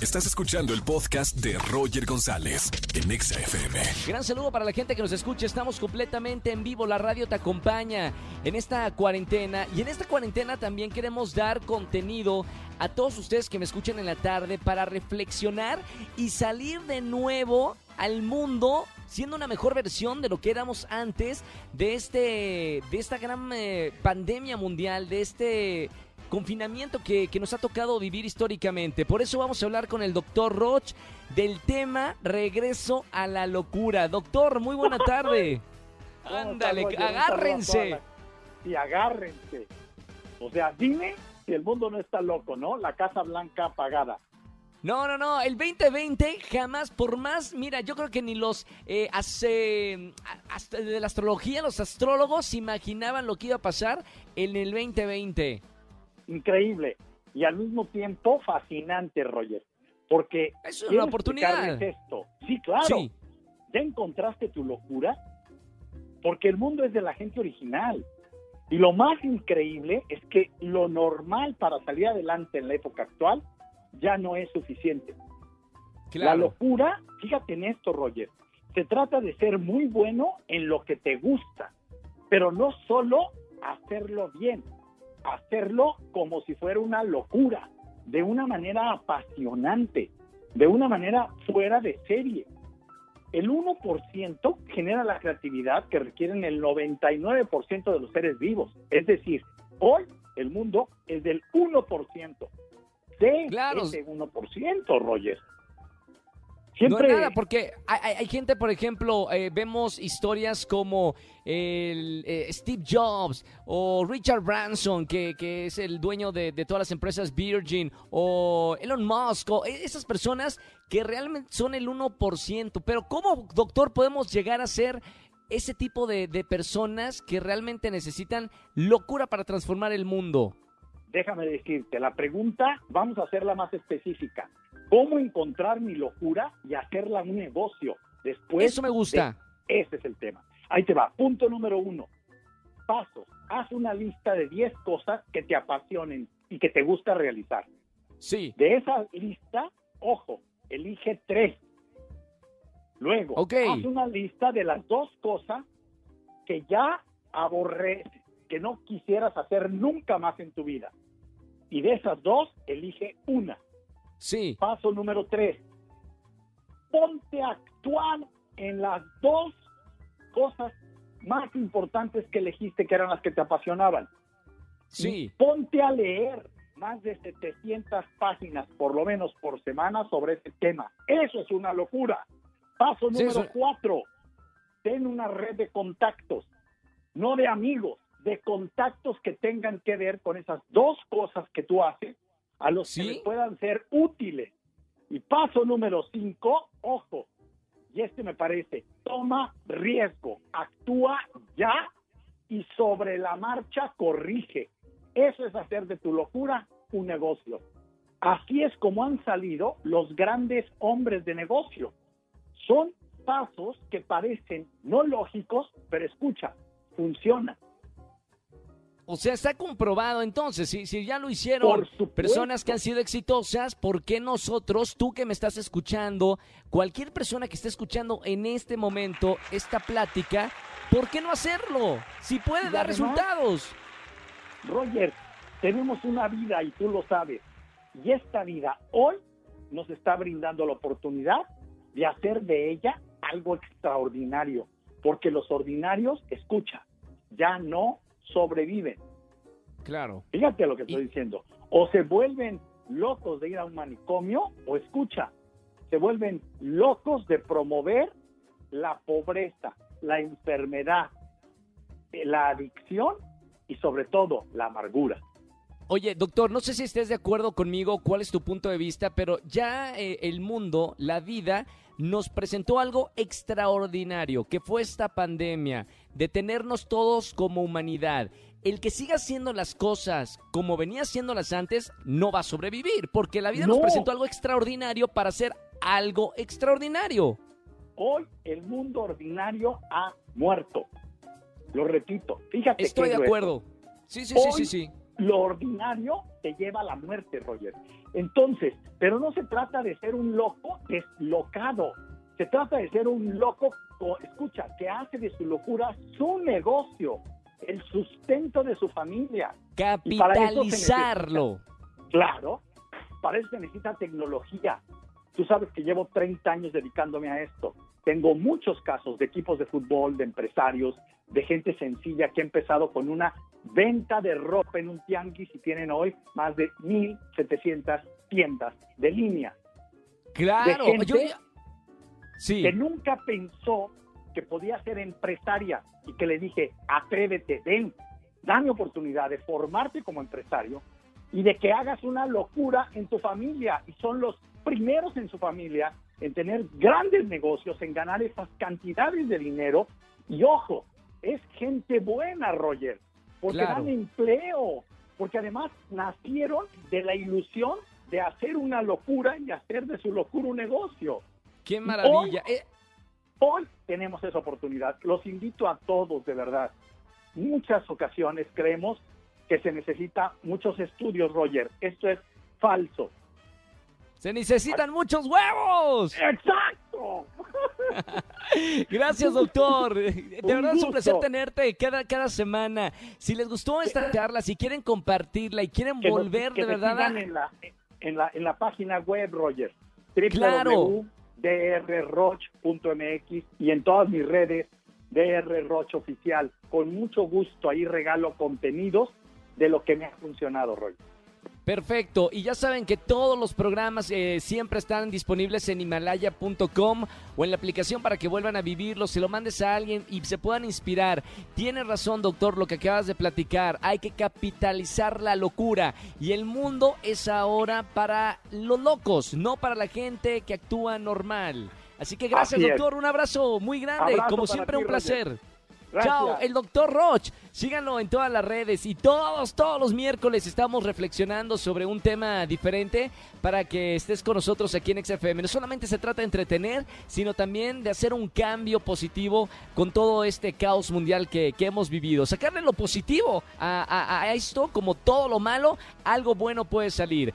Estás escuchando el podcast de Roger González en Exa FM. Gran saludo para la gente que nos escucha. Estamos completamente en vivo. La radio te acompaña en esta cuarentena. Y en esta cuarentena también queremos dar contenido a todos ustedes que me escuchan en la tarde para reflexionar y salir de nuevo al mundo siendo una mejor versión de lo que éramos antes de este de esta gran eh, pandemia mundial, de este confinamiento que, que, nos ha tocado vivir históricamente. Por eso vamos a hablar con el doctor Roch del tema regreso a la locura. Doctor, muy buena tarde. Ándale, agárrense. Y agárrense. O sea, dime si el mundo no está loco, ¿no? La Casa Blanca apagada. No, no, no, el 2020 jamás, por más, mira, yo creo que ni los eh, hace, hasta de la astrología, los astrólogos imaginaban lo que iba a pasar en el 2020 increíble y al mismo tiempo fascinante, Roger. Porque es una oportunidad. Esto. Sí, claro. ¿Ya encontraste tu locura? Porque el mundo es de la gente original. Y lo más increíble es que lo normal para salir adelante en la época actual ya no es suficiente. La locura, fíjate en esto, Roger, se trata de ser muy bueno en lo que te gusta, pero no solo hacerlo bien, hacerlo como si fuera una locura, de una manera apasionante, de una manera fuera de serie. El 1% genera la creatividad que requieren el 99% de los seres vivos. Es decir, hoy el mundo es del 1%. De ese 1%, Roger. No es nada, porque hay, gente, por ejemplo, eh, vemos historias como el, eh, Steve Jobs o Richard Branson, que, que es el dueño de, todas las empresas Virgin, o Elon Musk, o e, esas personas que realmente son el 1%. Pero ¿cómo, doctor, podemos llegar a ser ese tipo de, de personas que realmente necesitan locura para transformar el mundo? Déjame decirte, la pregunta vamos a hacerla más específica cómo encontrar mi locura y hacerla un negocio. Después. Eso me gusta. ese es el tema. Ahí te va. Punto número uno. Paso. Haz una lista de 10 cosas que te apasionen y que te gusta realizar. Sí. De esa lista, ojo, elige tres. Luego, haz una lista de las dos cosas que ya aborreces, que no quisieras hacer nunca más en tu vida. Y de esas dos, elige una. Sí. Paso número tres. Ponte a actuar en las dos cosas más importantes que elegiste, que eran las que te apasionaban. Sí. ponte a leer más de 700 páginas, por lo menos por semana, sobre ese tema. Eso es una locura. Paso número cuatro. Ten una red de contactos, no de amigos, de contactos que tengan que ver con esas dos cosas que tú haces a los que puedan ser útiles. Y paso número cinco, ojo, y este me parece, toma riesgo, actúa ya y sobre la marcha corrige. Eso es hacer de tu locura un negocio. Así es como han salido los grandes hombres de negocio. Son pasos que parecen no lógicos, pero escucha, funcionan. O sea, está comprobado entonces, si, si ya lo hicieron personas que han sido exitosas, ¿por qué nosotros, tú que me estás escuchando, cualquier persona que esté escuchando en este momento esta plática, ¿por qué no hacerlo? Si puede dar resultados. Roger, tenemos una vida y tú lo sabes. Y esta vida hoy nos está brindando la oportunidad de hacer de ella algo extraordinario. Porque los ordinarios, escucha, ya no sobreviven. Claro. Fíjate lo que estoy diciendo. O se vuelven locos de ir a un manicomio, o escucha, se vuelven locos de promover la pobreza, la enfermedad, eh, la adicción y sobre todo la amargura. Oye, doctor, no sé si estés de acuerdo conmigo, cuál es tu punto de vista, pero ya eh, el mundo, la vida, nos presentó algo extraordinario, que fue esta pandemia, de tenernos todos como humanidad. El que siga haciendo las cosas como venía haciéndolas antes no va a sobrevivir, porque la vida nos presentó algo extraordinario para hacer algo extraordinario. Hoy el mundo ordinario ha muerto. Lo repito, fíjate. Estoy de acuerdo. Sí, sí, sí, sí, sí. Lo ordinario te lleva a la muerte, Roger. Entonces, pero no se trata de ser un loco deslocado. Se trata de ser un loco, escucha, que hace de su locura su negocio, el sustento de su familia. Capitalizarlo. claro, para eso se necesita tecnología. Tú sabes que llevo 30 años dedicándome a esto. Tengo muchos casos de equipos de fútbol, de empresarios, de gente sencilla que ha empezado con una venta de ropa en un tianguis y tienen hoy más de 1.700 tiendas de línea. Claro, sí. que nunca pensó que podía ser empresaria y que le dije, atrévete, ven, dame oportunidad de formarte como empresario y de que hagas una locura en tu familia. Y son los primeros en su familia en tener grandes negocios, en ganar esas cantidades de dinero. Y ojo, es gente buena, Roger, porque dan empleo, porque además nacieron de la ilusión de hacer una locura y hacer de su locura un negocio. ¡Qué maravilla! Hoy, eh, hoy tenemos esa oportunidad. Los invito a todos, de verdad. Muchas ocasiones creemos que se necesita muchos estudios, Roger. Esto es falso. Se necesitan muchos huevos. Exacto. Gracias, doctor. De verdad es un placer tenerte cada, cada semana. Si les gustó esta charla, si quieren compartirla y quieren volver de verdad a... en, la, en, la, en la página web, Roger. Claro. drroch.mx y en todas mis redes, drroch oficial. Con mucho gusto ahí regalo contenidos de lo que me ha funcionado, Roger. Perfecto. Y ya saben que todos los programas eh, siempre están disponibles en himalaya.com o en la aplicación para que vuelvan a vivirlos, se lo mandes a alguien y se puedan inspirar. Tienes razón, doctor, lo que acabas de platicar. Hay que capitalizar la locura. Y el mundo es ahora para los locos, no para la gente que actúa normal. Así que gracias, doctor. Un abrazo muy grande. Como siempre, un placer. Chao, el doctor Roch. Síganlo en todas las redes y todos, todos los miércoles estamos reflexionando sobre un tema diferente para que estés con nosotros aquí en XFM. No solamente se trata de entretener, sino también de hacer un cambio positivo con todo este caos mundial que, hemos vivido. Sacarle lo positivo a, a esto, como todo lo malo, algo bueno puede salir.